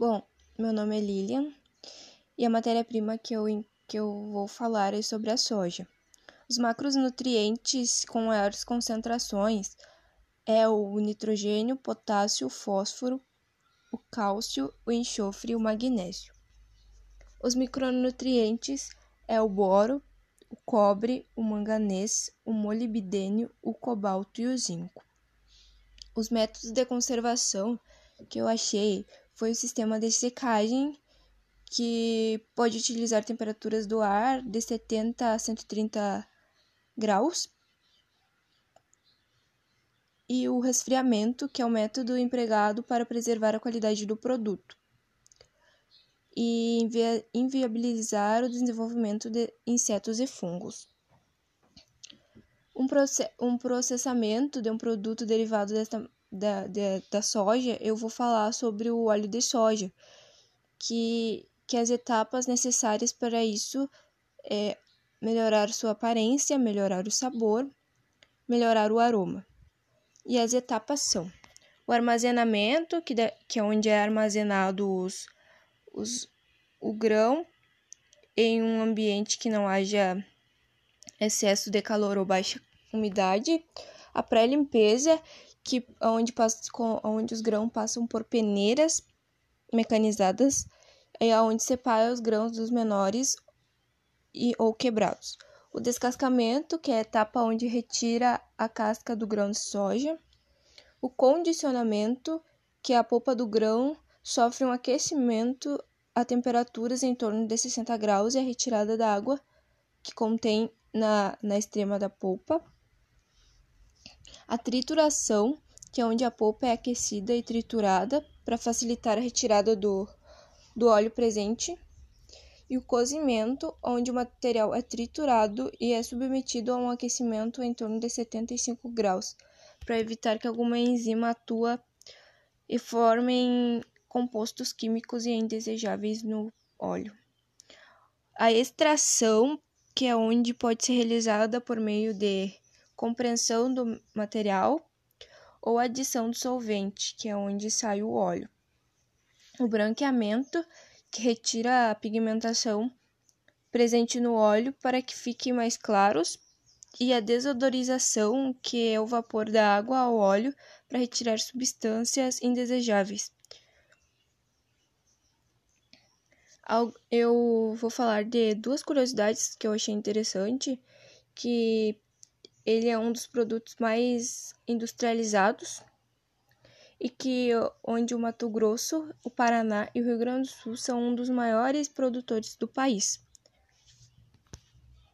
Bom, meu nome é Lilian e a matéria-prima que eu, que eu vou falar é sobre a soja. Os macronutrientes com maiores concentrações é o nitrogênio, potássio, fósforo, o cálcio, o enxofre e o magnésio. Os micronutrientes é o boro, o cobre, o manganês, o molibdênio, o cobalto e o zinco. Os métodos de conservação que eu achei foi o sistema de secagem, que pode utilizar temperaturas do ar de 70 a 130 graus, e o resfriamento, que é o método empregado para preservar a qualidade do produto e invi inviabilizar o desenvolvimento de insetos e fungos. Um, proce um processamento de um produto derivado desta da, da, da soja, eu vou falar sobre o óleo de soja, que, que as etapas necessárias para isso é melhorar sua aparência, melhorar o sabor, melhorar o aroma. E as etapas são o armazenamento, que, que é onde é armazenado os, os, o grão em um ambiente que não haja excesso de calor ou baixa umidade, a pré-limpeza, que onde, passa, onde os grãos passam por peneiras mecanizadas, é onde separa os grãos dos menores e, ou quebrados. O descascamento, que é a etapa onde retira a casca do grão de soja. O condicionamento, que é a polpa do grão sofre um aquecimento a temperaturas em torno de 60 graus e a retirada da água que contém na, na extrema da polpa. A trituração, que é onde a polpa é aquecida e triturada para facilitar a retirada do, do óleo presente. E o cozimento, onde o material é triturado e é submetido a um aquecimento em torno de 75 graus, para evitar que alguma enzima atue e formem compostos químicos e indesejáveis no óleo. A extração, que é onde pode ser realizada por meio de compreensão do material ou adição do solvente, que é onde sai o óleo. O branqueamento, que retira a pigmentação presente no óleo para que fiquem mais claros, e a desodorização, que é o vapor da água ao óleo para retirar substâncias indesejáveis. Eu vou falar de duas curiosidades que eu achei interessante, que ele é um dos produtos mais industrializados e que onde o Mato Grosso, o Paraná e o Rio Grande do Sul são um dos maiores produtores do país.